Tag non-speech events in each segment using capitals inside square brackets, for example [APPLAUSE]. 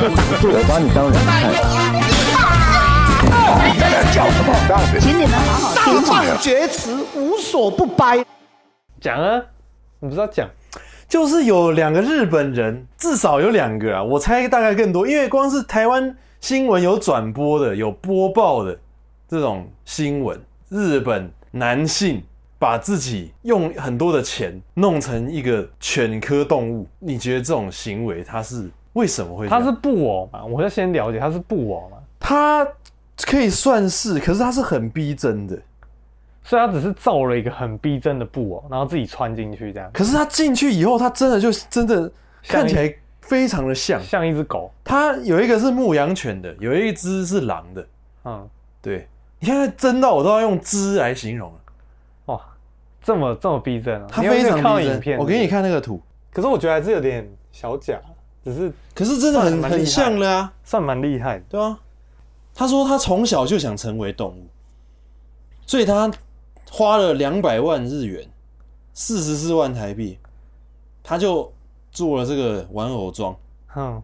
我把你当人看。叫什么？请你们好好听话。大放厥词，无所不掰。讲啊，你不知道讲，就是有两个日本人，至少有两个啊，我猜大概更多，因为光是台湾新闻有转播的、有播报的这种新闻，日本男性把自己用很多的钱弄成一个犬科动物，你觉得这种行为他是为什么会？他是布偶嘛？我要先了解他是布偶嘛？他可以算是，可是他是很逼真的。所以他只是造了一个很逼真的布偶，然后自己穿进去这样。可是他进去以后，他真的就真的看起来非常的像，像一只狗。他有一个是牧羊犬的，有一只是狼的。嗯，对。你看，真到我都要用“只”来形容了。哇，这么这么逼真啊！他非常逼真。影片，我给你看那个图。可是我觉得还是有点小假，只是可是真的很很像了啊，算蛮厉害，对啊。他说他从小就想成为动物，所以他。花了两百万日元，四十四万台币，他就做了这个玩偶装，嗯，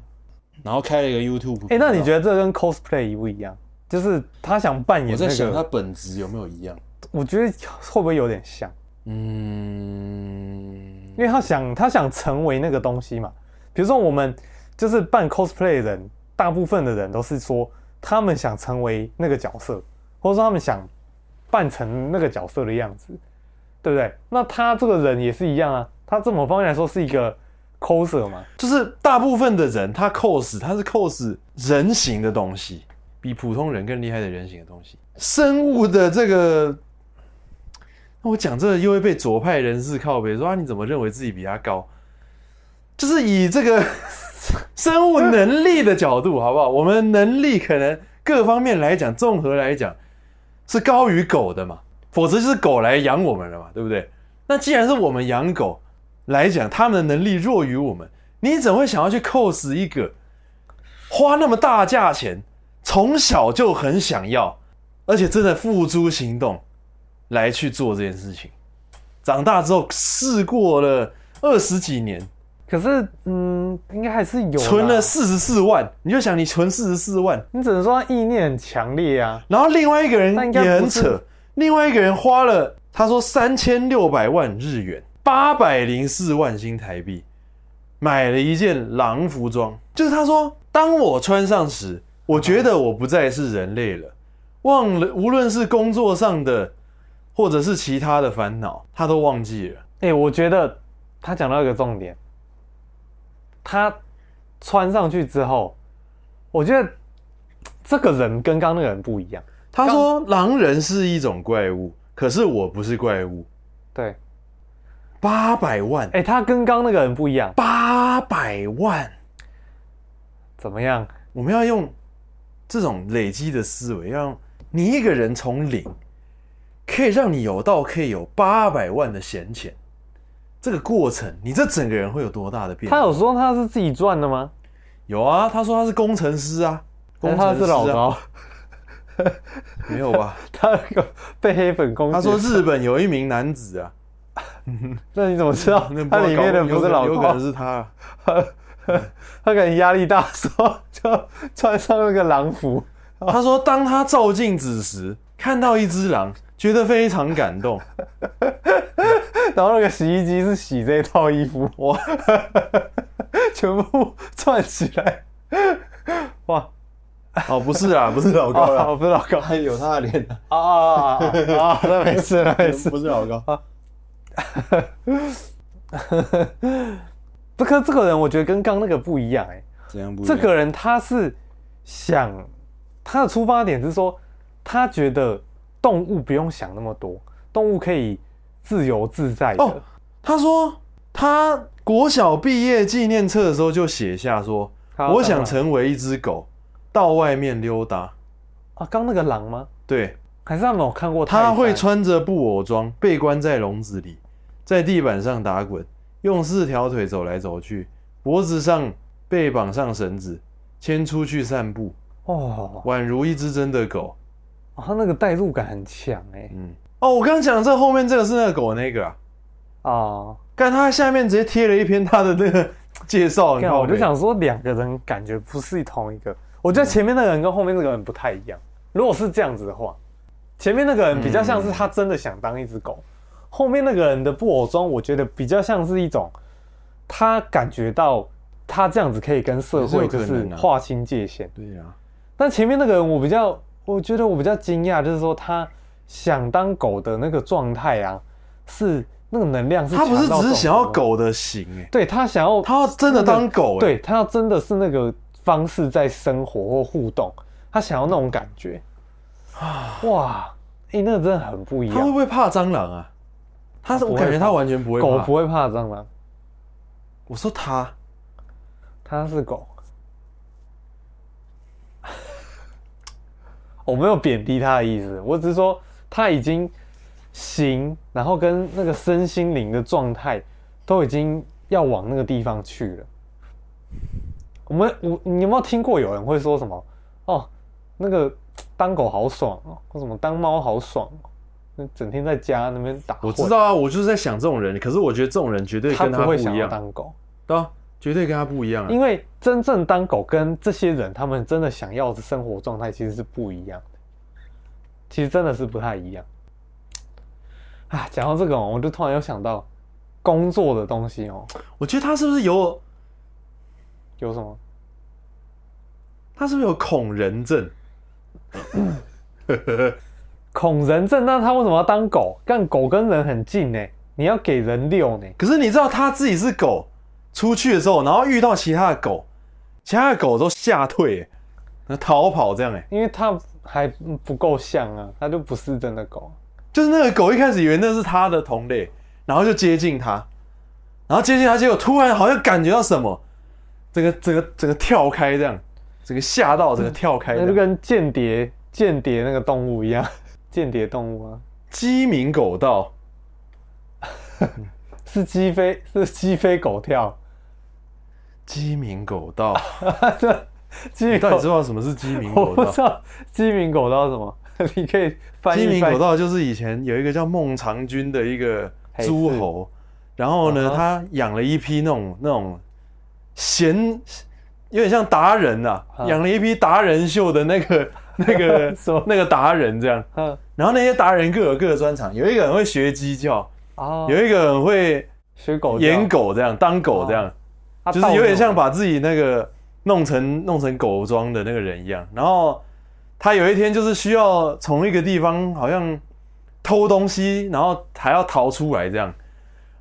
然后开了一个 YouTube。哎、欸，那你觉得这跟 cosplay 一不一样？就是他想扮演、那个，我在想他本质有没有一样？我觉得会不会有点像？嗯，因为他想他想成为那个东西嘛。比如说我们就是扮 cosplay 的人，大部分的人都是说他们想成为那个角色，或者说他们想。扮成那个角色的样子，对不对？那他这个人也是一样啊。他这么方面来说是一个 coser 嘛，就是大部分的人他 cos，他是 cos 人形的东西，比普通人更厉害的人形的东西。生物的这个，那我讲这个又会被左派人士靠北说啊，你怎么认为自己比他高？就是以这个 [LAUGHS] 生物能力的角度，好不好？我们能力可能各方面来讲，综合来讲。是高于狗的嘛？否则就是狗来养我们了嘛，对不对？那既然是我们养狗来讲，他们的能力弱于我们，你怎会想要去 cos 一个花那么大价钱，从小就很想要，而且真的付诸行动来去做这件事情？长大之后试过了二十几年，可是嗯，应该还是有存了四十四万。你就想你存四十四万，你只能说他意念很强烈啊。然后另外一个人也很扯，另外一个人花了他说三千六百万日元，八百零四万新台币，买了一件狼服装。就是他说，当我穿上时，我觉得我不再是人类了，忘了无论是工作上的或者是其他的烦恼，他都忘记了。哎、欸，我觉得他讲到一个重点。他穿上去之后，我觉得这个人跟刚刚那个人不一样。他说狼人是一种怪物，可是我不是怪物。对，八百万。哎，他跟刚刚那个人不一样。八百万，怎么样？我们要用这种累积的思维，要让你一个人从零，可以让你有到可以有八百万的闲钱。这个过程，你这整个人会有多大的变化？他有说他是自己赚的吗？有啊，他说他是工程师啊，工程师啊，他是老高，[LAUGHS] 没有吧？他那个被黑粉攻击。他说日本有一名男子啊，[LAUGHS] 那你怎么知道？[LAUGHS] 那他里面的不是老高，有可能是他，他可能压力大，说就穿上那个狼服。他说，当他照镜子时，看到一只狼，觉得非常感动。[LAUGHS] 然后那个洗衣机是洗这套衣服，哇，[LAUGHS] 全部串起来，哇，哦，不是啊，不是老高了，[LAUGHS] 哦，不是老高，还有他的脸啊。啊啊啊，那没事，那没事，不是老高。啊。这个这个人，我觉得跟刚那个不一样，哎，怎样不一样？这个人他是想他的出发点是说，他觉得动物不用想那么多，动物可以。自由自在的哦，他说他国小毕业纪念册的时候就写下说，我想成为一只狗，到外面溜达。啊，刚那个狼吗？对，还是他们有看过。他会穿着布偶装，被关在笼子里，在地板上打滚，用四条腿走来走去，脖子上被绑上绳子，牵出去散步。哦，宛如一只真的狗。哦，他那个代入感很强哎。嗯。哦，我刚刚讲这后面这个是那个狗那个啊，哦，刚他下面直接贴了一篇他的那个介绍，看我就想说，两个人感觉不是同一个。我觉得前面那个人跟后面那个人不太一样。如果是这样子的话，前面那个人比较像是他真的想当一只狗，嗯、后面那个人的布偶装，我觉得比较像是一种他感觉到他这样子可以跟社会就是划清界限。对呀。但前面那个人，我比较，我觉得我比较惊讶，就是说他想当狗的那个状态啊，是那个能量是他不是只是想要狗的形哎，对他想要他要真的当狗，对他要真的是那个方式在生活或互动，他想要那种感觉啊，哇，哎，那个真的很不一样。他会不会怕蟑螂啊？他是我感觉他完全不会，狗不会怕蟑螂。我说他，他是狗。我没有贬低他的意思，我只是说他已经行，然后跟那个身心灵的状态都已经要往那个地方去了。我们我你有没有听过有人会说什么？哦，那个 [TSK] 当狗好爽哦，或什么当猫好爽哦，那整天在家那边打。我知道啊，我就是在想这种人，可是我觉得这种人绝对跟他不一样。他不会想要当狗，对啊。绝对跟他不一样啊！因为真正当狗跟这些人，他们真的想要的生活状态其实是不一样的。其实真的是不太一样。啊，讲到这个，我就突然又想到工作的东西哦。我觉得他是不是有有什么？他是不是有恐人症？[COUGHS] 恐人症？那他为什么要当狗？干狗跟人很近呢，你要给人遛呢。可是你知道他自己是狗。出去的时候，然后遇到其他的狗，其他的狗都吓退，那逃跑这样哎，因为它还不够像啊，它就不是真的狗，就是那个狗一开始以为那是它的同类，然后就接近它，然后接近它，结果突然好像感觉到什么，整个整个整个跳开这样，整个吓到整个跳开，那就跟间谍间谍那个动物一样，间谍动物啊，鸡鸣狗盗，[LAUGHS] 是鸡飞是鸡飞狗跳。鸡鸣狗盗，[LAUGHS] 鸡鸣到底知道什么是鸡鸣狗盗？我不知道鸡鸣狗盗是什么？[LAUGHS] 你可以翻译。鸡鸣狗盗就是以前有一个叫孟尝君的一个诸侯，然后呢，他养了一批那种那种贤，有点像达人呐，养了一批达人秀的那个 [LAUGHS] 那个什么那个达人这样。然后那些达人各有各的专长，有一个人会学鸡叫，有一个人会学狗演狗这样当狗这样。就是有点像把自己那个弄成弄成狗装的那个人一样，然后他有一天就是需要从一个地方好像偷东西，然后还要逃出来这样，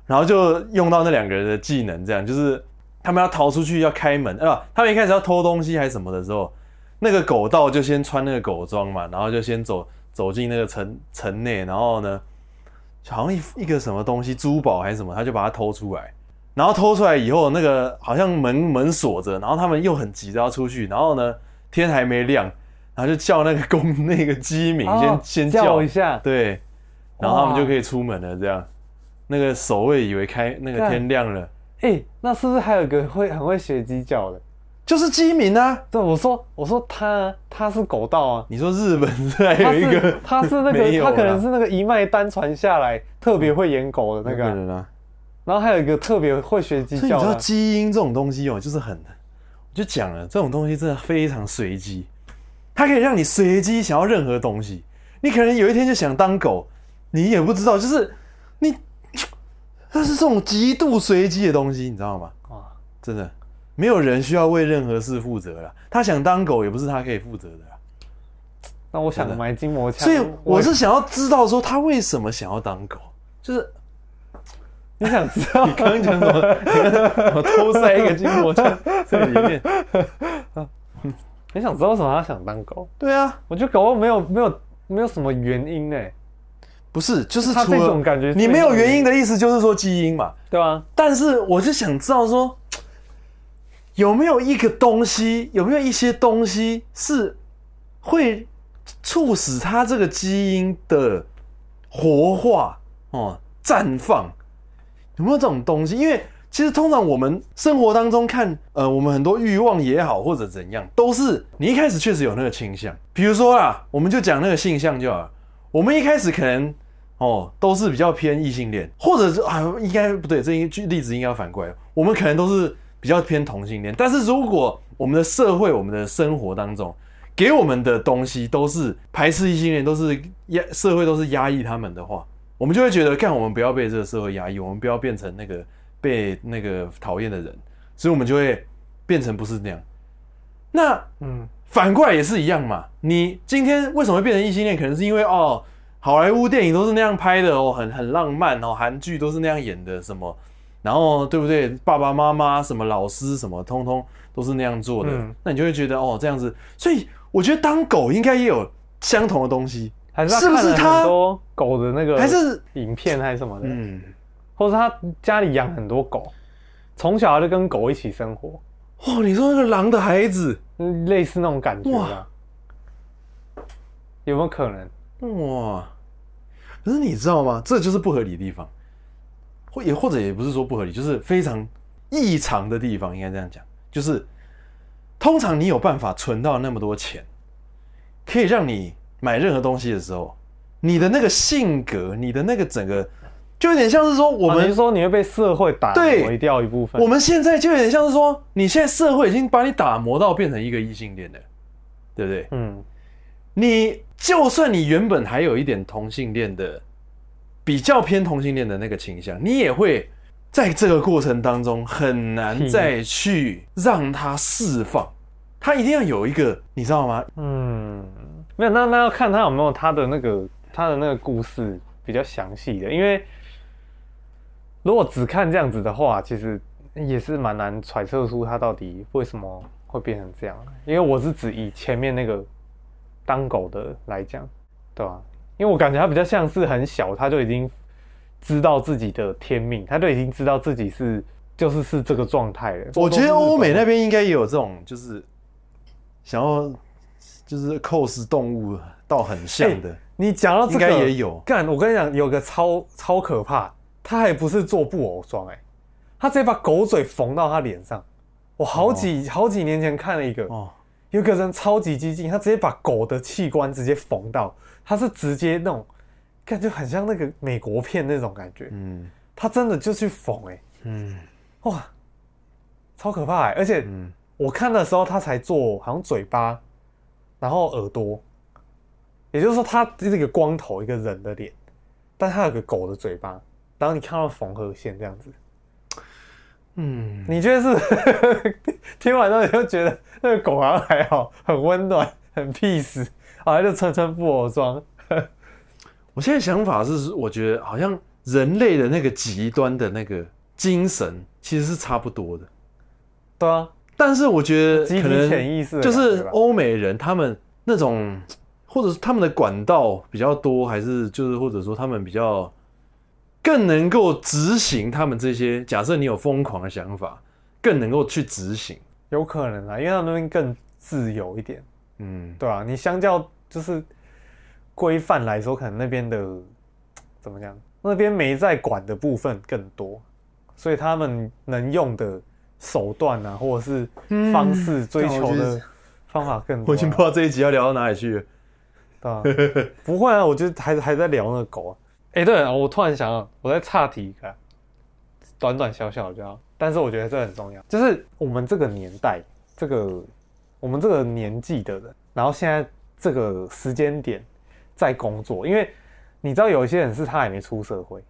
然后就用到那两个人的技能，这样就是他们要逃出去要开门啊，他们一开始要偷东西还是什么的时候，那个狗盗就先穿那个狗装嘛，然后就先走走进那个城城内，然后呢，好像一一个什么东西珠宝还是什么，他就把它偷出来。然后偷出来以后，那个好像门门锁着，然后他们又很急着要出去，然后呢，天还没亮，然后就叫那个公那个鸡鸣先、哦、[LAUGHS] 先叫，叫一下，对，然后他们就可以出门了。这样，那个守卫以为开那个天亮了，哎，那是不是还有个会很会学鸡叫的？就是鸡鸣啊！对，我说我说他他是狗道啊！你说日本还有一个，他是，那个 [LAUGHS] 他可能是那个一脉单传下来特别会演狗的那个、啊。然后还有一个特别会学鸡叫，所以你知道基因这种东西哦，就是很，我就讲了，这种东西真的非常随机，它可以让你随机想要任何东西。你可能有一天就想当狗，你也不知道，就是你，[TSK] 它是这种极度随机的东西，你知道吗？啊，真的，没有人需要为任何事负责了。他想当狗，也不是他可以负责的。那我想买筋膜枪，所以我是想要知道说他为什么想要当狗，就是。你想知道？你刚刚讲什么？我偷塞一个筋膜枪在里面。[LAUGHS] 你想知道为什么他想当狗？对啊，我觉得狗没有没有没有什么原因呢。不是，就是他这种感觉。你没有原因的意思就是说基因嘛，对啊。但是我就想知道说，有没有一个东西，有没有一些东西是会促使他这个基因的活化哦，绽放。有没有这种东西？因为其实通常我们生活当中看，呃，我们很多欲望也好，或者怎样，都是你一开始确实有那个倾向。比如说啦，我们就讲那个性向就好了。我们一开始可能哦，都是比较偏异性恋，或者是啊，应该不对，这一句例子应该要反过来。我们可能都是比较偏同性恋。但是如果我们的社会、我们的生活当中给我们的东西都是排斥异性恋，都是压社会都是压抑他们的话，我们就会觉得，干我们不要被这个社会压抑，我们不要变成那个被那个讨厌的人，所以我们就会变成不是那样。那嗯，反过来也是一样嘛。你今天为什么会变成异性恋？可能是因为哦。好莱坞电影都是那样拍的哦，很很浪漫哦，韩剧都是那样演的，什么，然后对不对？爸爸妈妈什么老师什么，通通都是那样做的，嗯、那你就会觉得哦，这样子。所以我觉得当狗应该也有相同的东西，还是，是不是他很多狗的那个还是影片还是什么的？嗯，或者他家里养很多狗，从小就跟狗一起生活。哇，你说那个狼的孩子，类似那种感觉啊？有没有可能？哇！可是你知道吗？这就是不合理的地方，或也或者也不是说不合理，就是非常异常的地方，应该这样讲。就是通常你有办法存到那么多钱，可以让你买任何东西的时候，你的那个性格，你的那个整个，就有点像是说，我们、啊、说你会被社会打磨掉一部分。我们现在就有点像是说，你现在社会已经把你打磨到变成一个异性恋了，对不对？嗯。你就算你原本还有一点同性恋的，比较偏同性恋的那个倾向，你也会在这个过程当中很难再去让他释放，他一定要有一个，你知道吗？嗯，没有，那那要看他有没有他的那个他的那个故事比较详细的，因为如果只看这样子的话，其实也是蛮难揣测出他到底为什么会变成这样。因为我是指以前面那个。当狗的来讲，对吧、因为我感觉他比较像是很小，他就已经知道自己的天命，他就已经知道自己是就是是这个状态了。我觉得欧美那边应该也有这种，就是想要就是 cos 动物倒很像的。欸、你讲到这个应该也有干，我跟你讲，有个超超可怕，他还不是做布偶装，哎，他直接把狗嘴缝到他脸上。我好几、哦、好几年前看了一个。哦有个人超级激进，他直接把狗的器官直接缝到，他是直接那种感觉很像那个美国片那种感觉，嗯，他真的就去缝哎，嗯，哇，超可怕哎！而且我看的时候他才做好像嘴巴，然后耳朵，也就是说他是一个光头一个人的脸，但他有个狗的嘴巴，然后你看到缝合线这样子。嗯，你觉得是？[LAUGHS] 听完之后你就觉得那个狗好像还好，很温暖，很 peace，好像就穿穿布偶装。我现在想法是，我觉得好像人类的那个极端的那个精神其实是差不多的。对啊，但是我觉得可能潜意识就是欧美人他们那种，或者是他们的管道比较多，还是就是或者说他们比较。更能够执行他们这些。假设你有疯狂的想法，更能够去执行，有可能啊，因为他们那边更自由一点。嗯，对啊，你相较就是规范来说，可能那边的怎么讲？那边没在管的部分更多，所以他们能用的手段啊，或者是方式追求的方法更多啊。我已经不知道这一集要聊到哪里去了。对啊，[LAUGHS] 不会啊，我觉得还还在聊那个狗啊。哎，欸、对了，我突然想到，我在岔题一个，短短小小的就好，但是我觉得这很重要，就是我们这个年代，这个我们这个年纪的人，然后现在这个时间点在工作，因为你知道有一些人是他还没出社会，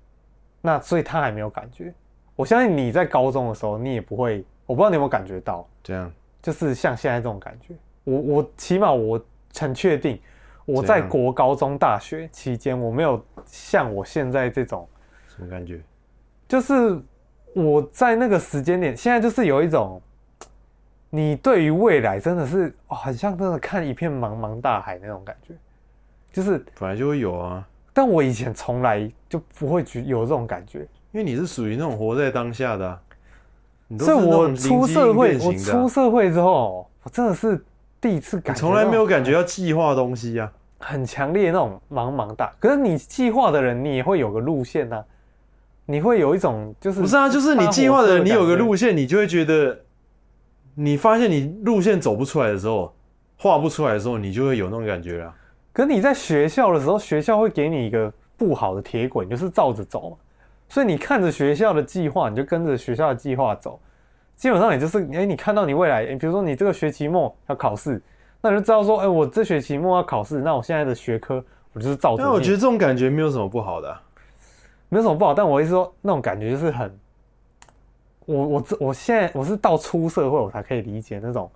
那所以他还没有感觉。我相信你在高中的时候，你也不会，我不知道你有没有感觉到，这样，就是像现在这种感觉。我我起码我很确定。我在国高中大学期间，我没有像我现在这种什么感觉，就是我在那个时间点，现在就是有一种，你对于未来真的是哦，很像真的看一片茫茫大海那种感觉，就是本来就会有啊，但我以前从来就不会觉有这种感觉，因为你是属于那种活在当下的，啊，所以我出社会，我出社会之后，我真的是。第一次感觉，从来没有感觉要计划东西呀，很强烈那种茫茫大。可是你计划的人，你也会有个路线呐，你会有一种就是不是啊？就是你计划的人，你有个路线，你就会觉得，你发现你路线走不出来的时候，画不出来的时候，你就会有那种感觉了。可是你在学校的时候，学校会给你一个不好的铁轨，就是照着走嘛。所以你看着学校的计划，你就跟着学校的计划走。基本上也就是，哎、欸，你看到你未来，欸、比如说你这个学期末要考试，那你就知道说，哎、欸，我这学期末要考试，那我现在的学科我就是照着。但我觉得这种感觉没有什么不好的、啊，没有什么不好。但我意思说，那种感觉就是很，我我这我现在我是到出社会我才可以理解那种，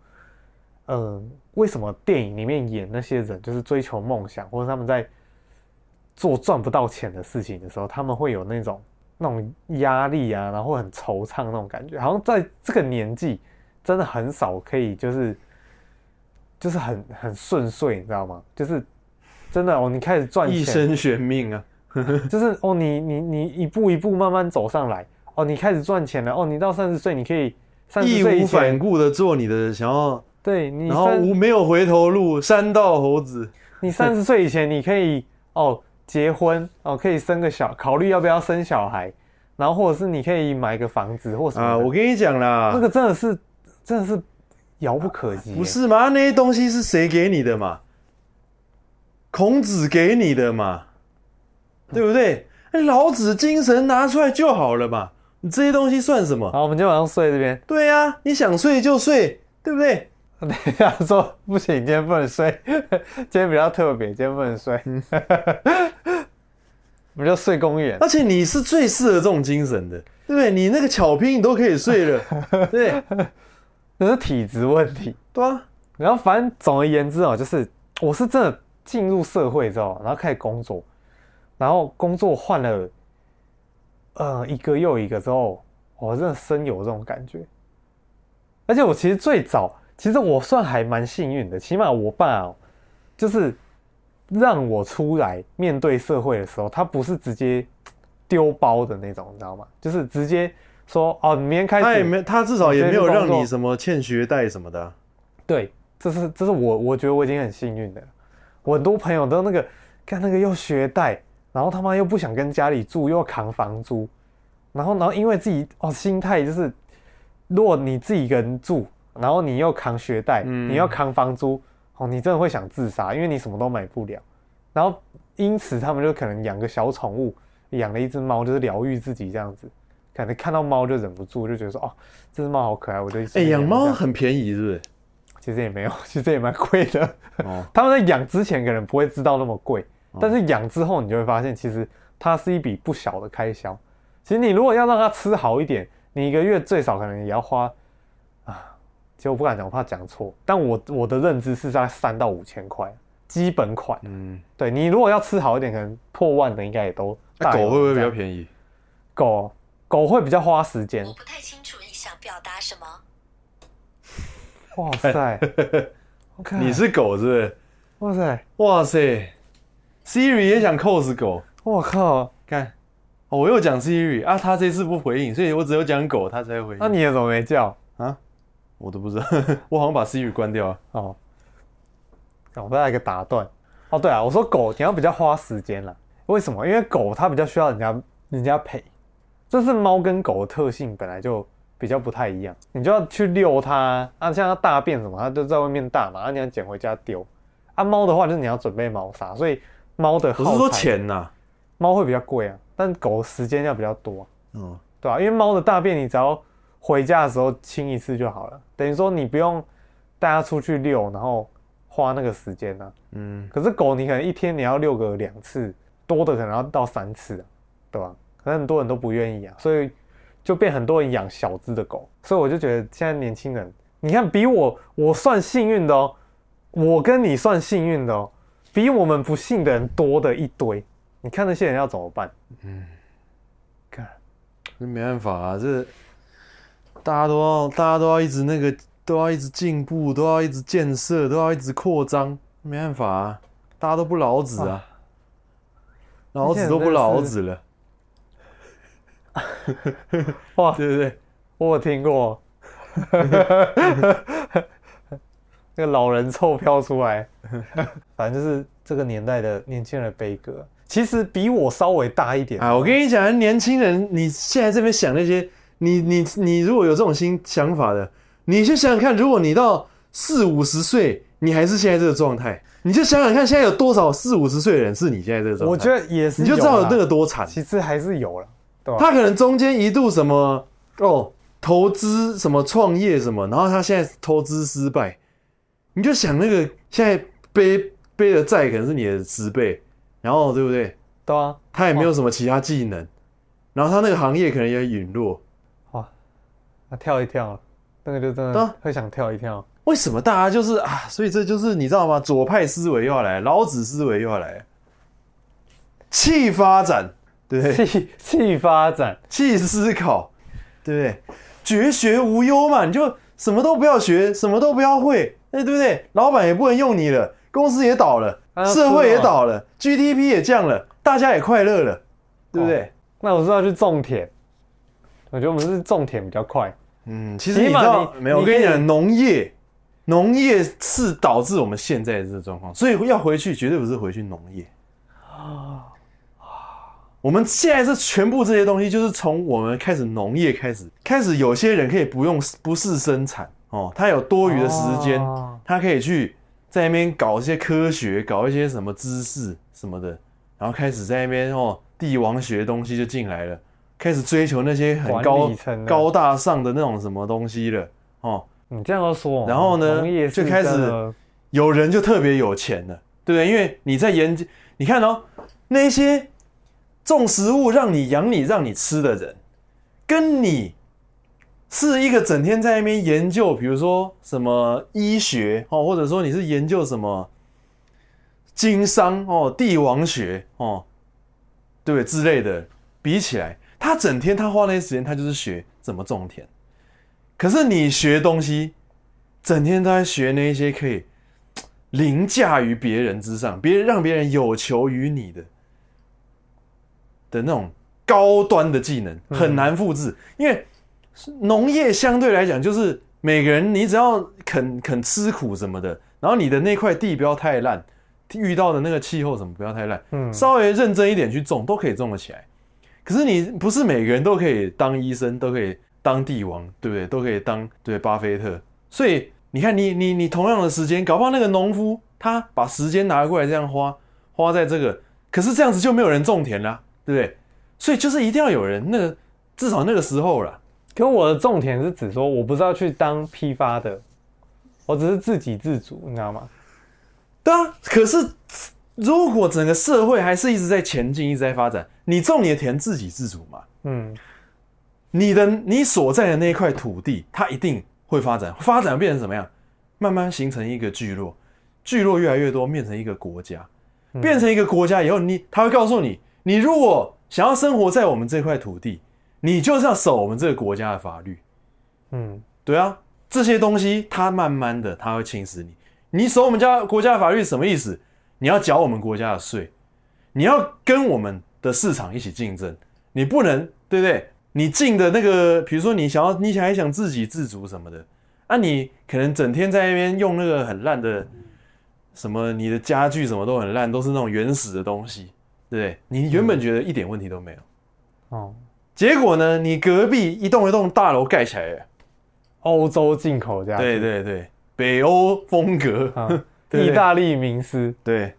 嗯、呃，为什么电影里面演那些人就是追求梦想，或者他们在做赚不到钱的事情的时候，他们会有那种。那种压力啊，然后很惆怅那种感觉，好像在这个年纪，真的很少可以就是，就是很很顺遂，你知道吗？就是真的哦，你开始赚钱，一生悬命啊，[LAUGHS] 就是哦，你你你一步一步慢慢走上来，哦，你开始赚钱了，哦，你到三十岁，你可以义无反顾的做你的想要，对你，然后无没有回头路，山道猴子，你三十岁以前你可以哦。结婚哦，可以生个小，考虑要不要生小孩，然后或者是你可以买个房子或什么啊。我跟你讲啦，那个真的是真的是遥不可及，不是吗？那些东西是谁给你的嘛？孔子给你的嘛，对不对？老子精神拿出来就好了嘛，你这些东西算什么？好，我们今天晚上睡这边。对呀、啊，你想睡就睡，对不对？[LAUGHS] 等一下说不行，今天不能睡，今天比较特别，今天不能睡。我们就睡公园，而且你是最适合这种精神的，对不对？你那个巧拼你都可以睡了，[LAUGHS] 对，那是体质问题，对啊。然后反正总而言之哦，就是我是真的进入社会之后，然后开始工作，然后工作换了，呃，一个又一个之后，我真的深有这种感觉。而且我其实最早，其实我算还蛮幸运的，起码我爸哦，就是。让我出来面对社会的时候，他不是直接丢包的那种，你知道吗？就是直接说哦，你明天开始，他也没，他至少也没有让你什么欠学贷什么的。对，这是这是我我觉得我已经很幸运的。我很多朋友都那个看那个又学贷，然后他妈又不想跟家里住，又要扛房租，然后然后因为自己哦心态就是，如果你自己一个人住，然后你又扛学贷，你又扛房租。哦，你真的会想自杀，因为你什么都买不了。然后因此他们就可能养个小宠物，养了一只猫，就是疗愈自己这样子。可能看到猫就忍不住，就觉得说哦，这只猫好可爱，我就哎，养猫很便宜，是不是？其实也没有，[LAUGHS] 其实也蛮贵的。哦，[LAUGHS] 他们在养之前可能不会知道那么贵，但是养之后你就会发现，其实它是一笔不小的开销。其实你如果要让它吃好一点，你一个月最少可能也要花。其实我不敢讲，我怕讲错。但我我的认知是在三到五千块基本款。嗯，对，你如果要吃好一点，可能破万的应该也都。那狗会不会比较便宜？狗狗会比较花时间。我不太清楚你想表达什么。哇塞！[LAUGHS] Okay. 你是狗是不是？哇塞！哇塞！Siri 也想 cos 狗。我靠！看，我又讲 Siri 啊，他这次不回应，所以我只有讲狗，他才回应。那你也怎么没叫啊？我都不知道，[LAUGHS] 我好像把 Siri 关掉了。哦，我再来一个打断。哦，对啊，我说狗你要比较花时间了。为什么？因为狗它比较需要人家人家陪。这是猫跟狗的特性本来就比较不太一样，你就要去遛它啊，像它大便什么，它就在外面大嘛，啊，你要捡回家丢。啊，猫的话就是你要准备猫砂，所以猫的不是说钱呐，猫会比较贵啊，但狗时间要比较多。嗯，对啊，因为猫的大便你只要。回家的时候清一次就好了，等于说你不用带它出去遛，然后花那个时间呢、啊。嗯，可是狗你可能一天你要遛个两次，多的可能要到三次，对吧？可能很多人都不愿意啊，所以就变很多人养小只的狗。所以我就觉得现在年轻人，你看比我我算幸运的哦，我跟你算幸运的哦，比我们不幸的人多的一堆。你看那些人要怎么办？嗯，看，那没办法啊，这。大家都要，大家都要一直那个，都要一直进步，都要一直建设，都要一直扩张，没办法啊，大家都不老子啊，老子都不老子了，[LAUGHS] 哇，对对对？我有听过，[LAUGHS] 那个老人臭飘出来，反正就是这个年代的年轻人的悲歌，其实比我稍微大一点啊。我跟你讲，年轻人，你现在这边想那些。你你你如果有这种新想法的，你就想想看，如果你到四五十岁，你还是现在这个状态，你就想想看，现在有多少四五十岁的人是你现在这个状态？我觉得也是，你就知道有那个多惨。其实还是有了，对吧？他可能中间一度什么哦，投资什么创业什么，然后他现在投资失败，你就想那个现在背背的债可能是你的十倍，然后对不对？对啊，他也没有什么其他技能，然后他那个行业可能也陨落。哇，那跳一跳，那个就真的会想跳一跳。为什么大家就是啊？所以这就是你知道吗？左派思维又要来，老子思维又要来，气发展，对不对？弃弃发展，气思考，对不对？绝学无忧嘛，你就什么都不要学，什么都不要会，哎，对不对？老板也不能用你了，公司也倒了，社会也倒了，GDP 也降了，大家也快乐了，对不对？哦，那我是要去种田，我觉得我们是种田比较快。嗯，其实你知道没有？我跟你讲，农业。农业是导致我们现在的这个状况，所以要回去绝对不是回去农业啊！我们现在是全部这些东西，就是从我们开始农业开始，开始有些人可以不用不是生产哦，他有多余的时间，他可以去在那边搞一些科学，搞一些什么知识什么的，然后开始在那边哦，帝王学东西就进来了，开始追求那些很高高大上的那种什么东西了哦。你这样说，然后呢，就开始有人就特别有钱了，对不对？因为你在研究，你看哦，那些种食物让你养你让你吃的人，跟你是一个整天在那边研究，比如说什么医学哦，或者说你是研究什么经商哦、帝王学哦，对不对之类的，比起来，他整天他花那些时间，他就是学怎么种田。可是你学东西，整天都在学那些可以凌驾于别人之上，别人让别人有求于你的的那种高端的技能，很难复制。因为农业相对来讲，就是每个人你只要肯肯吃苦什么的，然后你的那块地不要太烂，遇到的那个气候什么不要太烂，嗯，稍微认真一点去种，都可以种得起来。可是你不是每个人都可以当医生，都可以。当帝王，对不对？都可以当对巴菲特。所以你看你，你你你同样的时间，搞不好那个农夫他把时间拿过来这样花，花在这个，可是这样子就没有人种田了，对不对？所以就是一定要有人，那个至少那个时候了。可我的种田是指说，我不是要去当批发的，我只是自给自足，你知道吗？对啊。可是如果整个社会还是一直在前进，一直在发展，你种你的田自给自足嘛？嗯。你的你所在的那一块土地，它一定会发展，发展变成什么样？慢慢形成一个聚落，聚落越来越多，变成一个国家，变成一个国家以后，你他会告诉你，你如果想要生活在我们这块土地，你就是要守我们这个国家的法律。嗯，对啊，这些东西它慢慢的它会侵蚀你。你守我们家国家的法律什么意思？你要缴我们国家的税，你要跟我们的市场一起竞争，你不能，对不对？你进的那个，比如说你想要，你想还想自给自足什么的，啊，你可能整天在那边用那个很烂的，什么你的家具什么都很烂，都是那种原始的东西，对不对？你原本觉得一点问题都没有，哦，结果呢，你隔壁一栋一栋大楼盖起来了，欧洲进口这样，对对对，北欧风格，意大利名师，对，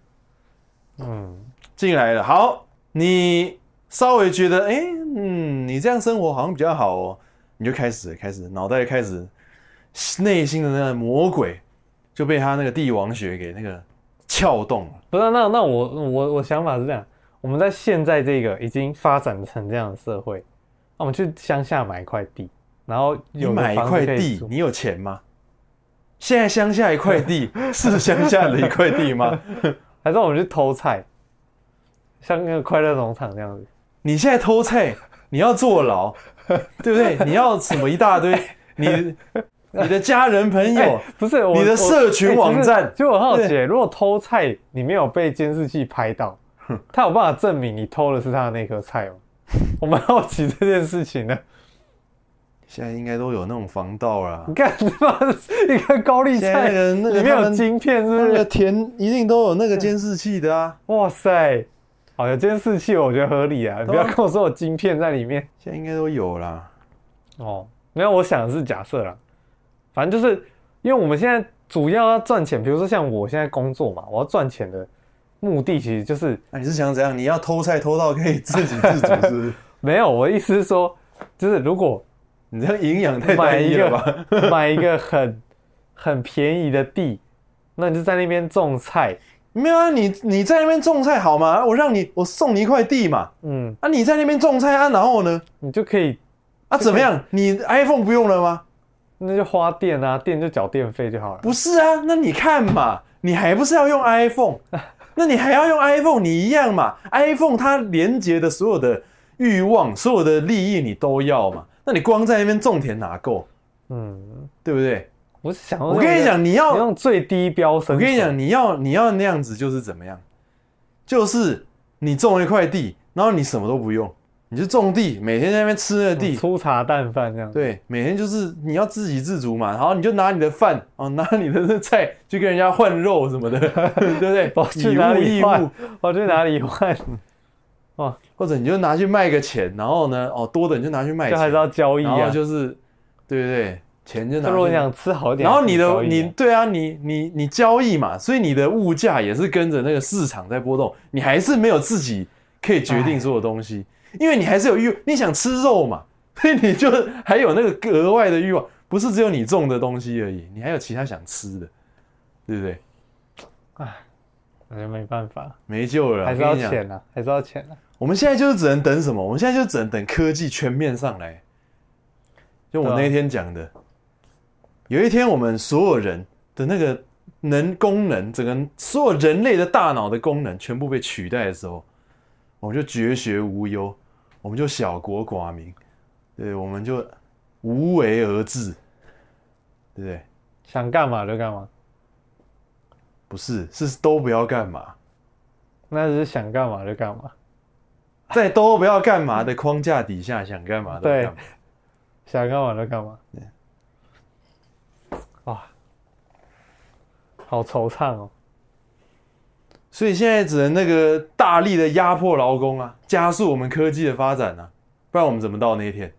嗯，进来了，好，你。稍微觉得，哎、欸，嗯，你这样生活好像比较好哦，你就开始开始脑袋开始内心的那个魔鬼就被他那个帝王学给那个撬动了。不是，那那我我我想法是这样，我们在现在这个已经发展成这样的社会，那我们去乡下买一块地，然后有买一块地，你有钱吗？现在乡下一块地 [LAUGHS] 是乡下的一块地吗？[LAUGHS] 还是我们去偷菜，像那个快乐农场那样子？你现在偷菜，你要坐牢，[LAUGHS] 对不对？你要什么一大堆？你你的家人朋友、欸、不是你的社群网站？欸、就我好奇，如果偷菜你没有被监视器拍到，他有办法证明你偷的是他的那颗菜吗？我蛮好奇这件事情的。现在应该都有那种防盗啦。你看，你看高丽菜那个里面有晶片，是不是？那个田一定都有那个监视器的啊！哇塞！好，有监视器，我觉得合理啊。你不要跟我说有晶片在里面，现在应该都有啦。哦，没有，我想的是假设啦。反正就是因为我们现在主要要赚钱，比如说像我现在工作嘛，我要赚钱的目的其实就是……那你是想怎样？你要偷菜偷到可以自给自足，是不是？[LAUGHS] 没有，我的意思是说，就是如果你这样营养太单一了吧？个买一个很 [LAUGHS] 很便宜的地，那你就在那边种菜，没有啊，你你在那边种菜好吗？我让你，我送你一块地嘛。嗯，啊，你在那边种菜啊，然后呢？你就可以，啊，怎么样？你 iPhone 不用了吗？那就花电啊，电就缴电费就好了。不是啊，那你看嘛，你还不是要用 iPhone？[LAUGHS] 那你还要用 iPhone？你一样嘛？iPhone 它连接的所有的欲望、所有的利益你都要嘛？那你光在那边种田哪够？嗯，对不对？我是想，我跟你讲，你要用最低标准。我跟你讲，你要你要那样子就是怎么样？就是你种一块地，然后你什么都不用。你就种地，每天在那边吃那地，粗茶淡饭这样。对，每天就是你要自给自足嘛。然后你就拿你的饭哦，拿你的菜去跟人家换肉什么的，[LAUGHS] 对不对？[LAUGHS] 我去哪里换？我去哪里换？哦，或者你就拿去卖个钱，然后呢，哦，多的你就拿去卖钱，就还是要交易啊。然后就是，对不对？钱就拿。如果你想吃好一点，然后你的你对啊，你你你交易嘛，所以你的物价也是跟着那个市场在波动，你还是没有自己可以决定所有东西。因为你还是有欲，你想吃肉嘛，[LAUGHS] 所以你就还有那个额外的欲望，不是只有你种的东西而已，你还有其他想吃的，对不对？唉，那就没办法，没救了，还是要钱啊，还是要钱啊。我们现在就是只能等什么？我们现在就只能等科技全面上来。就我那一天讲的，啊、有一天我们所有人的那个能功能，整个所有人类的大脑的功能全部被取代的时候。我们就绝学无忧，我们就小国寡民，对，我们就无为而治，对不对？想干嘛就干嘛，不是，是都不要干嘛。那是想干嘛就干嘛，[LAUGHS] 在都不要干嘛的框架底下，想干嘛都干嘛，想干嘛就干嘛。哇，好惆怅哦。所以现在只能那个大力的压迫劳工啊，加速我们科技的发展啊，不然我们怎么到那一天？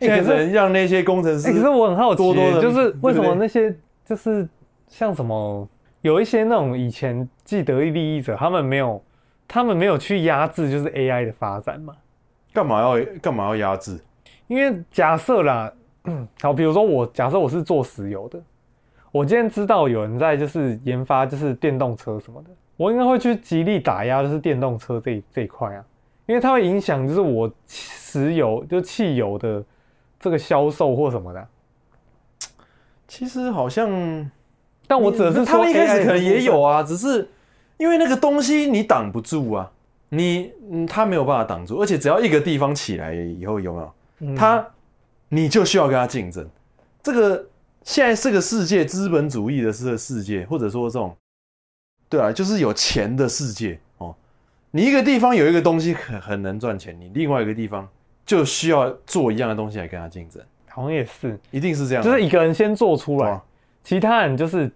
现在只能让那些工程师。可是我很好奇，多多的就是为什么那些就是像什么有一些那种以前既得利益者，他们没有，他们没有去压制就是 AI 的发展嘛？干嘛要干嘛要压制？因为假设啦，[CLEARS THROAT] 好，比如说我假设我是做石油的。我今天知道有人在就是研发就是电动车什么的，我应该会去极力打压就是电动车这这一块啊，因为它会影响就是我石油就汽油的这个销售或什么的。其实好像，但我只是说他们一开始可能也有啊，只是因为那个东西你挡不住啊，你嗯，他没有办法挡住，而且只要一个地方起来以后有没有，他你就需要跟他竞争，这个。现在这个世界，资本主义的这个世界，或者说这种，对啊，就是有钱的世界哦。你一个地方有一个东西很很能赚钱，你另外一个地方就需要做一样的东西来跟他竞争。好像也是，一定是这样，就是一个人先做出来，其他人就是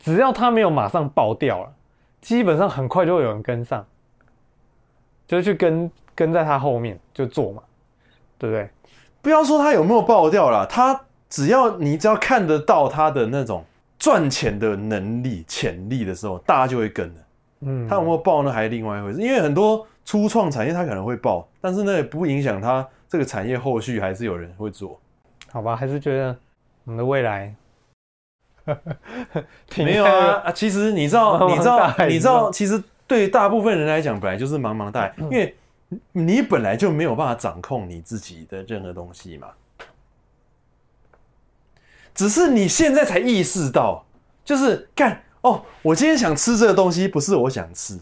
只要他没有马上爆掉了，基本上很快就会有人跟上，就是去跟跟在他后面就做嘛，对不对？不要说他有没有爆掉了，他。只要你只要看得到他的那种赚钱的能力、潜力的时候，大家就会跟了。嗯，他有没有爆呢？还是另外一回事。因为很多初创产业，他可能会爆，但是那也不影响他这个产业后续还是有人会做。好吧，还是觉得我们的未来 [LAUGHS] 没有啊啊！其实你知道，你知道，你知道，其实对大部分人来讲，本来就是茫茫大海，因为你本来就没有办法掌控你自己的任何东西嘛。只是你现在才意识到，就是干哦，我今天想吃这个东西，不是我想吃，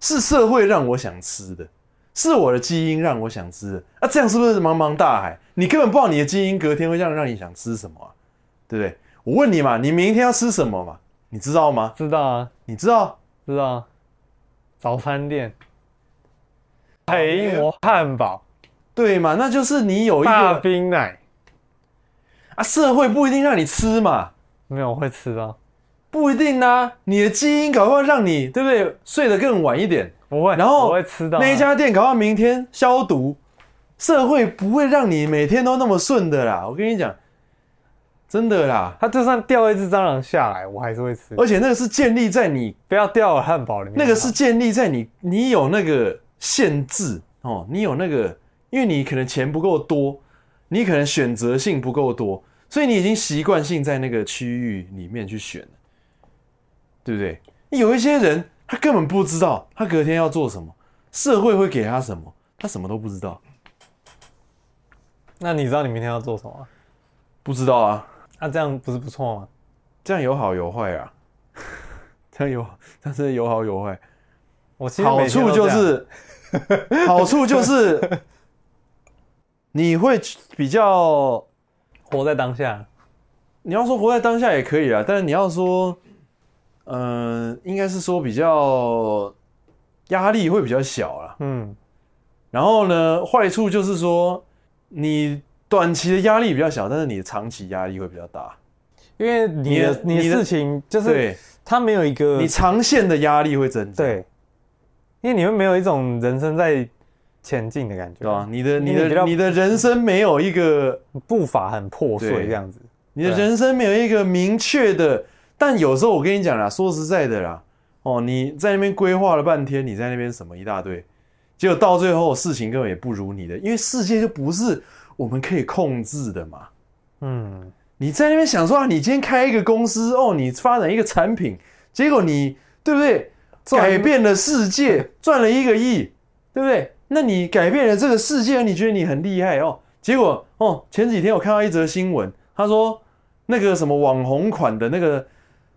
是社会让我想吃的，是我的基因让我想吃的。啊，这样是不是茫茫大海？你根本不知道你的基因隔天会这样让你想吃什么啊，对不对？我问你嘛，你明天要吃什么嘛？你知道吗？知道啊，你知道？知道。早餐店，培摩汉堡，对嘛？那就是你有一个大冰奶。啊，社会不一定让你吃嘛，没有我会吃啊，不一定啊。你的基因搞不好让你，对不对？睡得更晚一点，不会。然后会吃到那一家店，搞不好明天消毒。社会不会让你每天都那么顺的啦，我跟你讲，真的啦。他就算掉一只蟑螂下来，我还是会吃。而且那个是建立在你不要掉了汉堡里面，那个是建立在你你有那个限制哦，你有那个，因为你可能钱不够多。你可能选择性不够多，所以你已经习惯性在那个区域里面去选，对不对？有一些人他根本不知道他隔天要做什么，社会会给他什么，他什么都不知道。那你知道你明天要做什么？不知道啊。那、啊、这样不是不错吗？这样有好有坏啊。这样有，但是有好有坏。我其实好处就是，[LAUGHS] 好处就是。你会比较活在当下。你要说活在当下也可以啊，但是你要说，嗯、呃，应该是说比较压力会比较小啦。嗯。然后呢，坏处就是说，你短期的压力比较小，但是你的长期压力会比较大，因为你的你的事情就是它没有一个，你长线的压力会增加。对，因为你会没有一种人生在。前进的感觉，对吧？你的你的你的人生没有一个步伐很破碎这样子，你的人生没有一个明确的。但有时候我跟你讲啦，说实在的啦，哦，你在那边规划了半天，你在那边什么一大堆，结果到最后事情根本也不如你的，因为世界就不是我们可以控制的嘛。嗯，你在那边想说啊，你今天开一个公司哦，你发展一个产品，结果你对不对？改变了世界，[LAUGHS] 赚了一个亿，对不对？那你改变了这个世界，你觉得你很厉害哦？结果哦，前几天我看到一则新闻，他说那个什么网红款的那个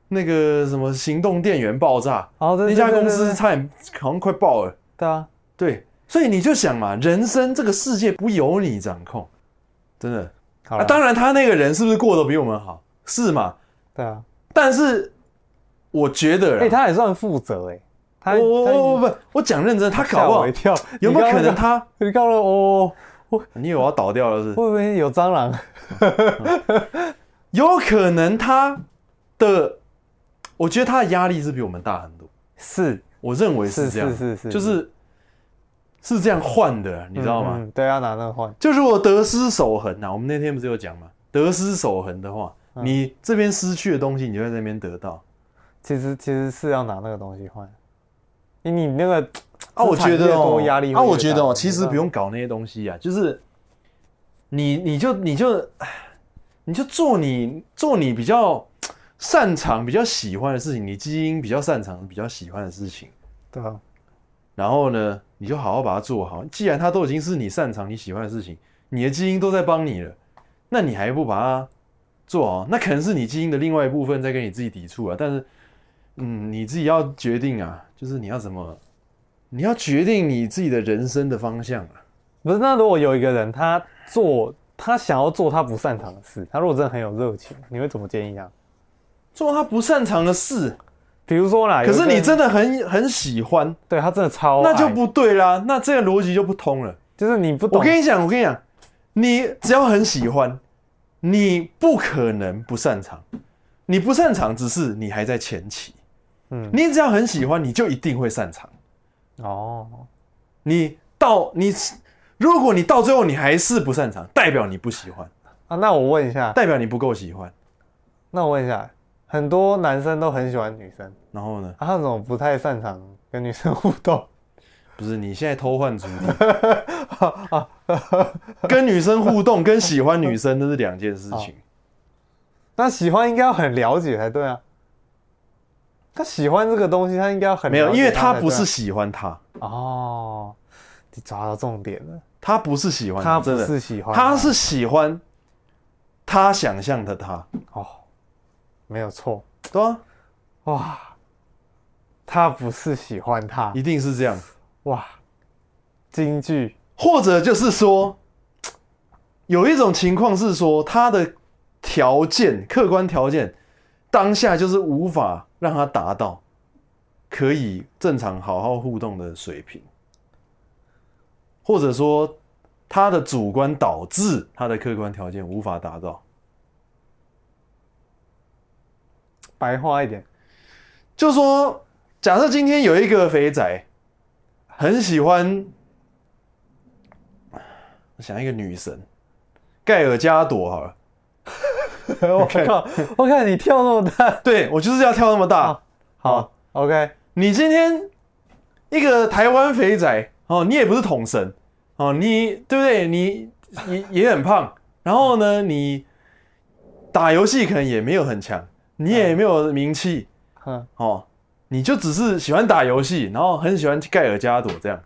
那个什么行动电源爆炸，哦，那家公司差点好像快爆了。对啊，对，所以你就想嘛，人生这个世界不由你掌控，真的。好啊，当然他那个人是不是过得比我们好？是嘛？对啊。但是我觉得，哎，他也算负责哎。他我我不我讲认真，他搞不好有没有可能他你搞了哦？你以为我要倒掉了是？会不会有蟑螂？[LAUGHS] 有可能他的，我觉得他的压力是比我们大很多。是，我认为是这样，是是是，就是是这样换的，你知道吗？对啊，拿那个换。就是我得失守恒呐，我们那天不是有讲吗？得失守恒的话，你这边失去的东西，你就在那边得到。其实其实是要拿那个东西换。你你那个啊，我觉得哦，压力啊，我觉得哦，其实不用搞那些东西啊，就是你你就你就你就做你做你比较擅长、比较喜欢的事情，你基因比较擅长、比较喜欢的事情，对啊。然后呢，你就好好把它做好。既然它都已经是你擅长、你喜欢的事情，你的基因都在帮你了，那你还不把它做好？那可能是你基因的另外一部分在跟你自己抵触啊。但是，嗯，你自己要决定啊。就是你要怎么，你要决定你自己的人生的方向啊。不是，那如果有一个人他做他想要做他不擅长的事，他如果真的很有热情，你会怎么建议他？做他不擅长的事，比如说啦，可是你真的很很喜欢，对他真的超，那就不对啦，那这个逻辑就不通了。就是你不懂，我跟你讲，我跟你讲，你只要很喜欢，你不可能不擅长，你不擅长只是你还在前期。嗯，你只要很喜欢，你就一定会擅长。哦，你到你，如果你到最后你还是不擅长，代表你不喜欢啊。那我问一下，代表你不够喜欢。那我问一下，很多男生都很喜欢女生，然后呢？他怎么不太擅长跟女生互动？不是，你现在偷换主题。跟女生互动跟喜欢女生那是两件事情。[LAUGHS] 那喜欢应该要很了解才对啊。他喜欢这个东西，他应该要很没有，因为他不是喜欢他哦。你抓到重点了，他不是喜欢他，不是喜欢，他是喜欢他想象的他哦，没有错，对啊，哇，他不是喜欢他，一定是这样。哇，京剧，或者就是说，有一种情况是说他的条件，客观条件。当下就是无法让他达到可以正常好好互动的水平，或者说他的主观导致他的客观条件无法达到。白话一点，就说假设今天有一个肥仔很喜欢，我想一个女神盖尔加朵好了。[LAUGHS] 我靠！我看你跳那么大，对，我就是要跳那么大。好，好，OK。你今天一个台湾肥仔哦，你也不是统神哦，你对不对？你也也很胖然后呢，你打游戏可能也没有很强，你也没有名气，嗯，哦，你就只是喜欢打游戏，然后很喜欢盖尔加朵这样。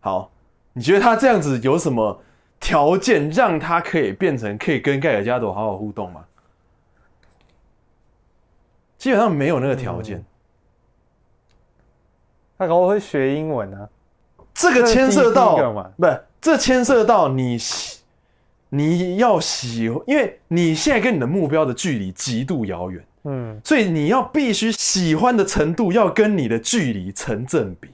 好，你觉得他这样子有什么条件让他可以变成可以跟盖尔加朵好好互动吗？基本上没有那个条件。他可能会学英文啊，这个牵涉到不是，这牵涉到你喜，你要喜，因为你现在跟你的目标的距离极度遥远，嗯，所以你要必须喜欢的程度要跟你的距离成正比。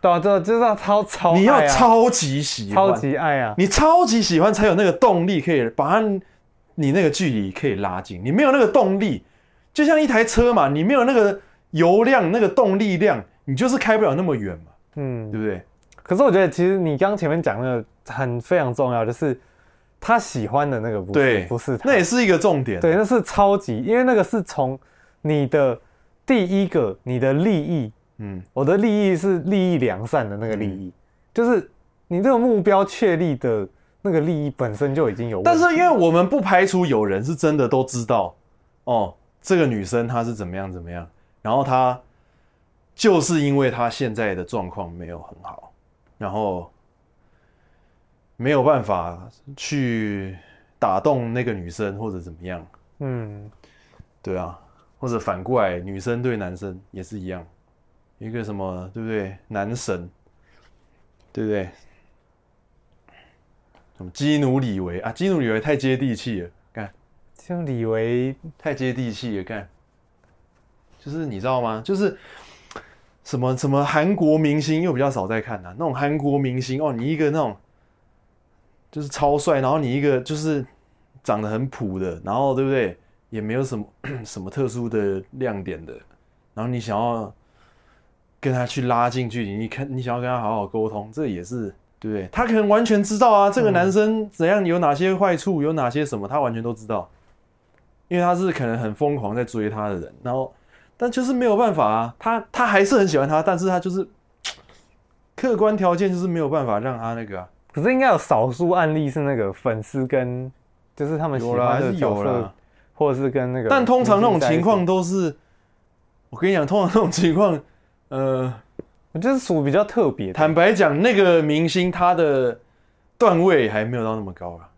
对啊，对啊，就是要超超、啊，你要超级喜欢，超级爱啊，你超级喜欢才有那个动力可以把，你那个距离可以拉近。你没有那个动力，就像一台车嘛，你没有那个油量、那个动力量。你就是开不了那么远嘛，嗯，对不对？可是我觉得，其实你刚前面讲那个很非常重要，就是他喜欢的那个不是，对，不是他，那也是一个重点。对，那是超级，因为那个是从你的第一个你的利益，嗯，我的利益是利益良善的那个利益，嗯、就是你这个目标确立的那个利益本身就已经有。但是因为我们不排除有人是真的都知道，哦，这个女生她是怎么样怎么样，然后她。就是因为她现在的状况没有很好，然后没有办法去打动那个女生或者怎么样，嗯，对啊，或者反过来，女生对男生也是一样，一个什么对不对？男神，对不对？什么基努里维啊？基努里维太接地气了，看，基努李维太接地气了，看，就是你知道吗？就是。什么什么韩国明星又比较少在看呐、啊？那种韩国明星哦，你一个那种就是超帅，然后你一个就是长得很普的，然后对不对？也没有什么 [CLEARS THROAT] 什么特殊的亮点的，然后你想要跟他去拉近距离，你看你想要跟他好好沟通，这也是对不对？他可能完全知道啊，这个男生怎样，有哪些坏处，有哪些什么，他完全都知道，因为他是可能很疯狂在追他的人，然后。但就是没有办法啊，他他还是很喜欢他，但是他就是 [TSK] 客观条件就是没有办法让他那个啊。可是应该有少数案例是那个粉丝跟就是他们喜欢的角色，或者是跟那个。但通常那种情况都是，我跟你讲，通常那种情况，呃，我就是属于比较特别。坦白讲，那个明星他的段位还没有到那么高啊。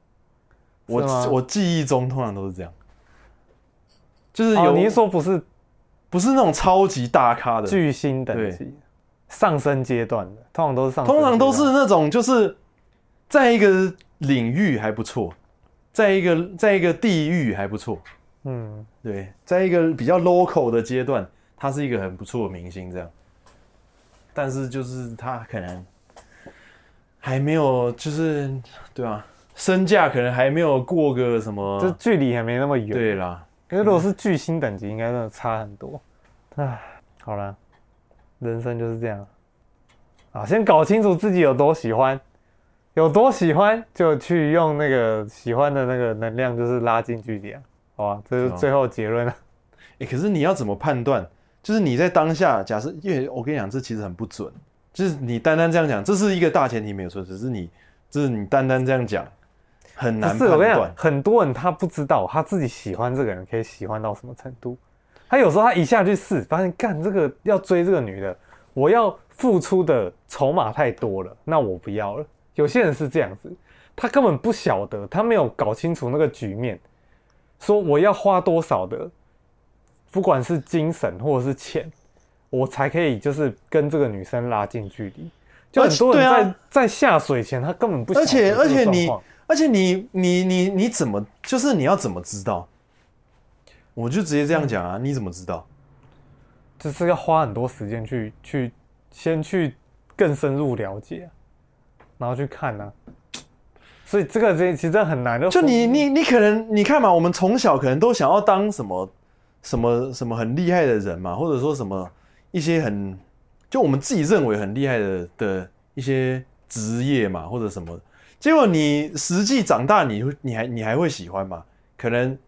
我我记忆中通常都是这样，就是有、哦、你是说不是？不是那种超级大咖的巨星等级，上升阶段的，通常都是上，通常都是那种就是在一个领域还不错，在一个在一个地域还不错，嗯，对，在一个比较 local 的阶段，他是一个很不错的明星这样，但是就是他可能还没有，就是对啊，身价可能还没有过个什么，就距离还没那么远，对啦。因为如果是巨星等级，应该真的差很多。唉，好了，人生就是这样。啊，先搞清楚自己有多喜欢，有多喜欢就去用那个喜欢的那个能量，就是拉近距离啊。好吧，这是最后结论了。哎、欸，可是你要怎么判断？就是你在当下，假设，因为我跟你讲，这其实很不准。就是你单单这样讲，这是一个大前提没有错，只是你，就是你单单这样讲。很难判断。是我跟你讲，很多人他不知道他自己喜欢这个人可以喜欢到什么程度。他有时候他一下去试，发现干这个要追这个女的，我要付出的筹码太多了，那我不要了。有些人是这样子，他根本不晓得，他没有搞清楚那个局面，说我要花多少的，不管是精神或者是钱，我才可以就是跟这个女生拉近距离。就很多人在、啊、在下水前，他根本不晓得。而且而且你。而且你你你你怎么就是你要怎么知道？我就直接这样讲啊！你怎么知道？就是要花很多时间去去先去更深入了解，然后去看啊。[TSK] 所以这个这其实很难的。就你你你可能你看嘛，我们从小可能都想要当什么什么什么很厉害的人嘛，或者说什么一些很就我们自己认为很厉害的的一些职业嘛，或者什么。结果你实际长大你，你会你还你还会喜欢吗？可能，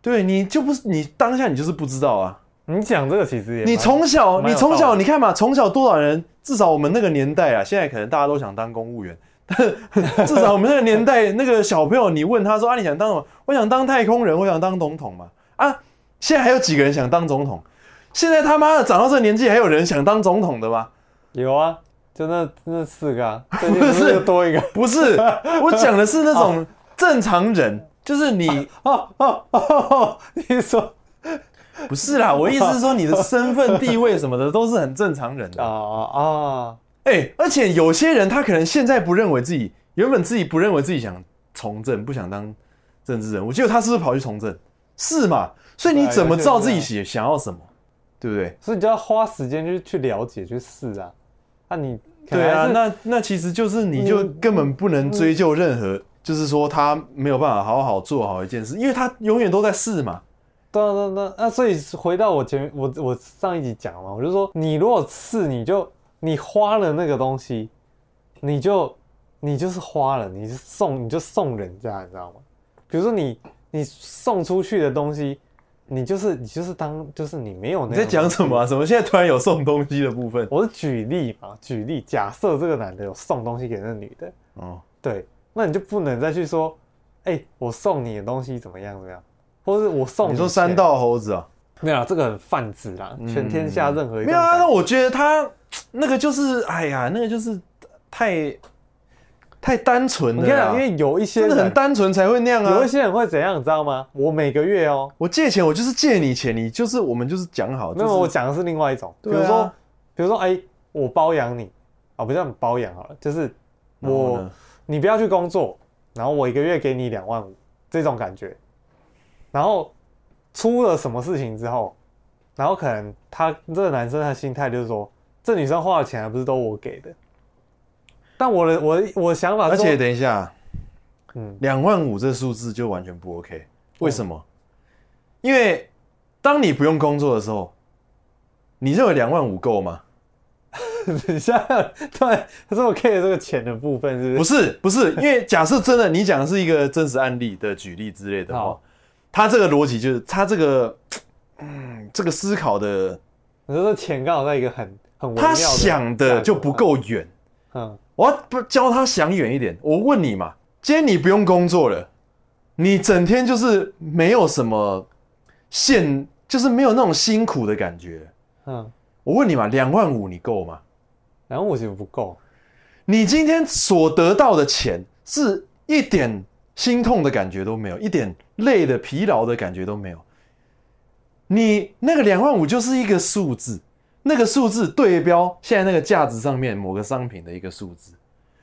对你就不是你当下你就是不知道啊。你讲这个其实也，你从小你从小你看嘛，从小多少人，至少我们那个年代啊，现在可能大家都想当公务员，但至少我们那个年代，那个小朋友，你问他说啊，你想当什么？我想当太空人，我想当总统嘛。啊，现在还有几个人想当总统？现在他妈的长到这年纪，还有人想当总统的吗？有啊，就那那四个啊，不是多一个，不是，我讲的是那种正常人，就是你哦哦哦，你说 [LAUGHS] 不是啦，我意思是说你的身份地位什么的都是很正常人的 [LAUGHS] 啊啊。哎、欸，而且有些人他可能现在不认为自己原本自己不认为自己想从政，不想当政治人物，结果他是不是跑去从政？是嘛？所以你怎么知道自己想想要什么？对不对？所以你就要花时间去去了解去试啊。那、啊、你对啊，那那其实就是你就根本不能追究任何，就是说他没有办法好好做好一件事，因为他永远都在试嘛。对啊，对啊，对啊。那所以回到我前面，我我上一集讲嘛，我就说你如果试，你就。你花了那个东西，你就你就是花了，你是送你就送人家，你知道吗？比如说你你送出去的东西，你就是你就是当就是你没有那。你在讲什么啊？怎么？现在突然有送东西的部分？我是举例嘛，举例。假设这个男的有送东西给那个女的，哦，对，那你就不能再去说，哎、欸，我送你的东西怎么样怎么样，或是我送你，你说三道猴子啊？没有，这个很泛指啦，全天下任何一个、嗯、没有啊。那我觉得他。那个就是，哎呀，那个就是太太单纯了。你看，因为有一些真的很单纯才会那样啊。有一些人会怎样，你知道吗？我每个月哦，我借钱，我就是借你钱，你就是我们就是讲好。那么我讲的是另外一种，比如说，比如说，哎，我包养你啊，不叫你包养好了，就是我你不要去工作，然后我一个月给你两万五，这种感觉。然后出了什么事情之后，然后可能他这个男生他的心态就是说。这女生花的钱还不是都我给的，但我的我我想法是，而且等一下，嗯，两万五这数字就完全不 OK，为什么？哦、因为当你不用工作的时候，你认为两万五够吗？等一下，对，他这么 care 这个钱的部分是不是？不是，不是，因为假设真的你讲的是一个真实案例的举例之类的话，好他这个逻辑就是他这个，嗯，这个思考的，你说这钱刚好在一个很很。他想的就不够远，嗯，我要不教他想远一点。我问你嘛，今天你不用工作了，你整天就是没有什么现，就是没有那种辛苦的感觉，嗯，我问你嘛，两万五你够吗？两万五其实不够。你今天所得到的钱是一点心痛的感觉都没有，一点累的疲劳的感觉都没有。你那个两万五就是一个数字。那个数字对标现在那个价值上面某个商品的一个数字，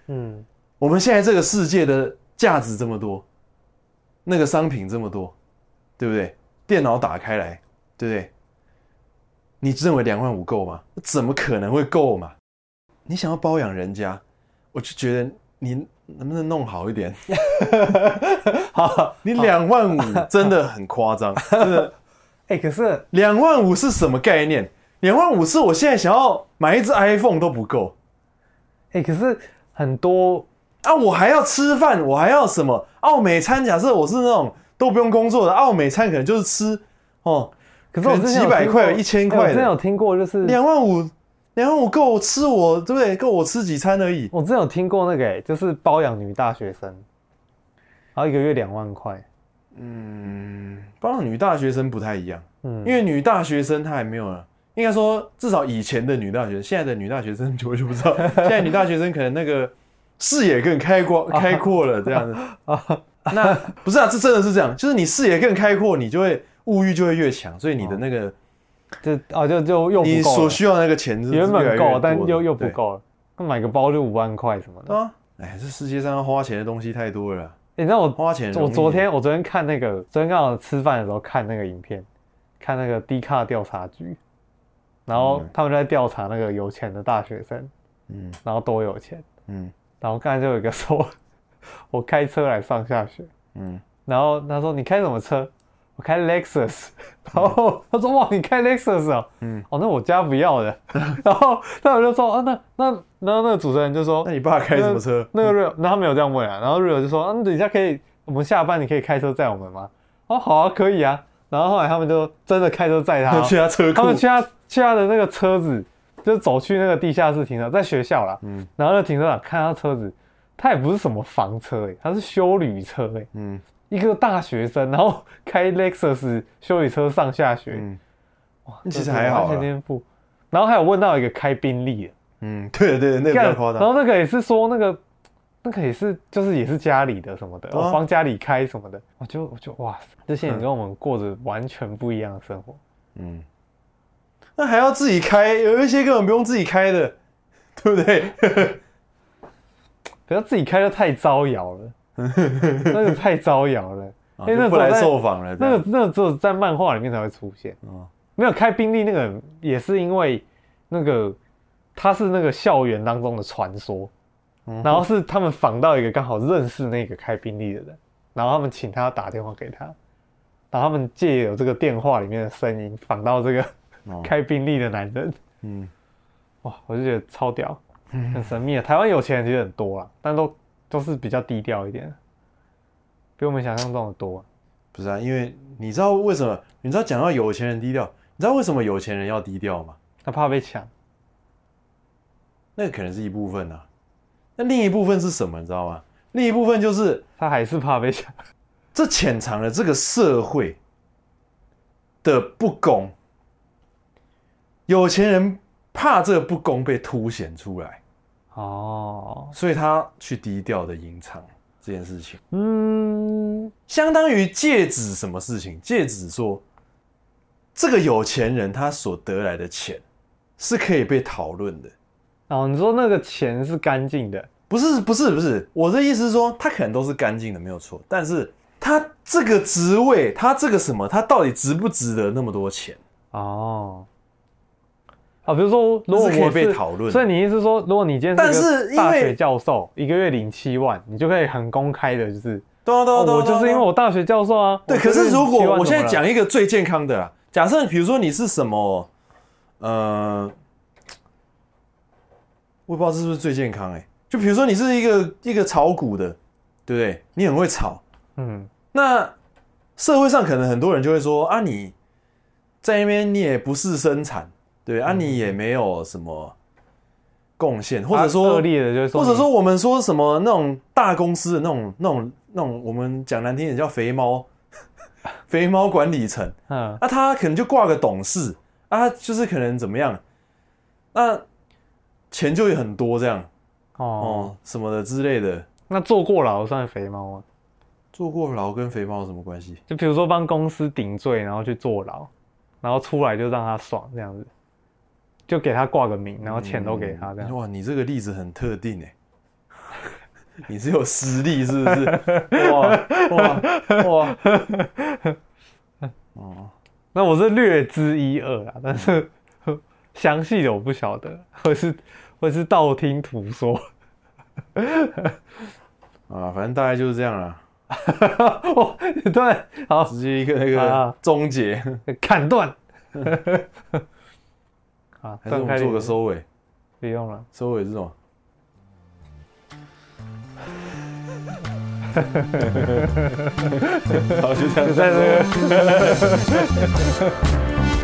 嗯，我们现在这个世界的价值这么多，那个商品这么多，对不对？电脑打开来，对不对？你认为两万五够吗？怎么可能会够嘛？你想要包养人家，我就觉得你能不能弄好一点？[LAUGHS] 好，你两万五真的很夸张，[LAUGHS] 真的。哎，可是两万五是什么概念？两万五是我现在想要买一只 iPhone 都不够，哎，可是很多啊，我还要吃饭，我还要什么奥美餐？假设我是那种都不用工作的奥美餐，可能就是吃哦，可是我几百块、一千块，我之前有听过，就是两万五，两万五够我吃我，对不对？够我吃几餐而已。我之前有听过那个，哎，就是包养女大学生，然后一个月两万块。嗯，包养女大学生不太一样，嗯，因为女大学生她还没有呢。应该说，至少以前的女大学生，现在的女大学生我就不知道。[LAUGHS] 现在女大学生可能那个视野更开阔，[LAUGHS] 开阔了这样子啊。那不是啊，这真的是这样，就是你视野更开阔，你就会物欲就会越强，所以你的那个就啊就就又你所需要那个钱原本够，但又又不够了。那买个包就五万块什么的啊？哎，这世界上要花钱的东西太多了。你知道我花钱，我昨天我昨天看那个，昨天刚好吃饭的时候看那个影片，看那个 D 卡调查局。然后他们就在调查那个有钱的大学生，嗯，然后多有钱，嗯，[LAUGHS] 然后刚才就有一个说，[LAUGHS] 我开车来上下学，嗯，然后他说你开什么车？我开 Lexus，[LAUGHS] 然后他说哇你开 Lexus 哦，嗯，哦那我家不要的，[LAUGHS] 然后他们就说啊那那然后那个主持人就说那你爸开什么车？那个 Real，那他没有这样问啊，然后 Real 就说啊你等一下可以我们下班你可以开车载我们吗？哦好啊可以啊，然后后来他们就真的开车载他，[LAUGHS] 去他车库，他们去他。去他的那个车子，就走去那个地下室停车，在学校啦。嗯，然后那停车场看他车子，他也不是什么房车哎，他是修旅车哎，嗯，一个大学生，然后 [LAUGHS] 开 Lexus 修理车上下学，嗯，哇，其实还好全天赋。然后还有问到一个开宾利的，嗯，对对，那个比较夸张。然后那个也是说那个，那个也是就是也是家里的什么的，我帮家里开什么的，我就我就哇塞，这些人跟我们过着完全不一样的生活。嗯，那还要自己开，有一些根本不用自己开的，对不对？[LAUGHS] 不要自己开的太招摇了，[LAUGHS] 那个太招摇了，因 [LAUGHS] 为那个不来受访了。那个那个只有在漫画里面才会出现。哦没有开宾利那个也是因为那个他是那个校园当中的传说，然后是他们访到一个刚好认识那个开宾利的人，然后他们请他打电话给他，然后他们借有这个电话里面的声音访到这个 [LAUGHS] 开宾利的男人，嗯，哇，我就觉得超屌，很神秘啊。台湾有钱人其实很多啦，但都都是比较低调一点，比我们想象中的多。不是啊，因为你知道为什么？你知道讲到有钱人低调。你知道为什么有钱人要低调吗？他怕被抢，那个可能是一部分啊。那另一部分是什么？你知道吗？另一部分就是他还是怕被抢。这潜藏了这个社会的不公。有钱人怕这个不公被凸显出来，哦，所以他去低调的隐藏这件事情。嗯，相当于戒指什么事情？戒指说。这个有钱人他所得来的钱是可以被讨论的哦。你说那个钱是干净的？不是，不是，不是。我的意思是说，他可能都是干净的，没有错。但是他这个职位，他这个什么，他到底值不值得那么多钱？哦，啊，比如说，如果我是可以被讨论，所以你意思是说，如果你今天是一个大学教授，一个月领七万，你就可以很公开的，就是对啊，对啊，对啊，我就是因为我大学教授啊。对，可是如果我现在讲一个最健康的啊。假设比如说你是什么，呃，我也不知道是不是最健康哎、欸。就比如说你是一个一个炒股的，对不对？你很会炒，嗯。那社会上可能很多人就会说啊，你在那边你也不是生产，对啊，你也没有什么贡献，或者说恶劣的，就是或者说我们说什么那种大公司的那种那种那种，我们讲难听点叫肥猫。[LAUGHS] 肥猫管理层，嗯，那他可能就挂个董事啊，就是可能怎么样，那钱就会很多这样，哦，哦什么的之类的。那坐过牢算肥猫吗？坐过牢跟肥猫有什么关系？就比如说帮公司顶罪，然后去坐牢，然后出来就让他爽这样子，就给他挂个名，然后钱都给他这样。嗯、哇，你这个例子很特定哎。[LAUGHS] 你是有实力是不是？哇哇哇！哦，那我是略知一二啊，但是 [LAUGHS] 详细的我不晓得，或是或是道听途说。啊，反正大概就是这样了。[LAUGHS] 哦，对，好，直接一个那个终结，砍断。好，还是我们做个收尾？不用了，收尾是什么？[LAUGHS] 好，就这样，再见。[LAUGHS]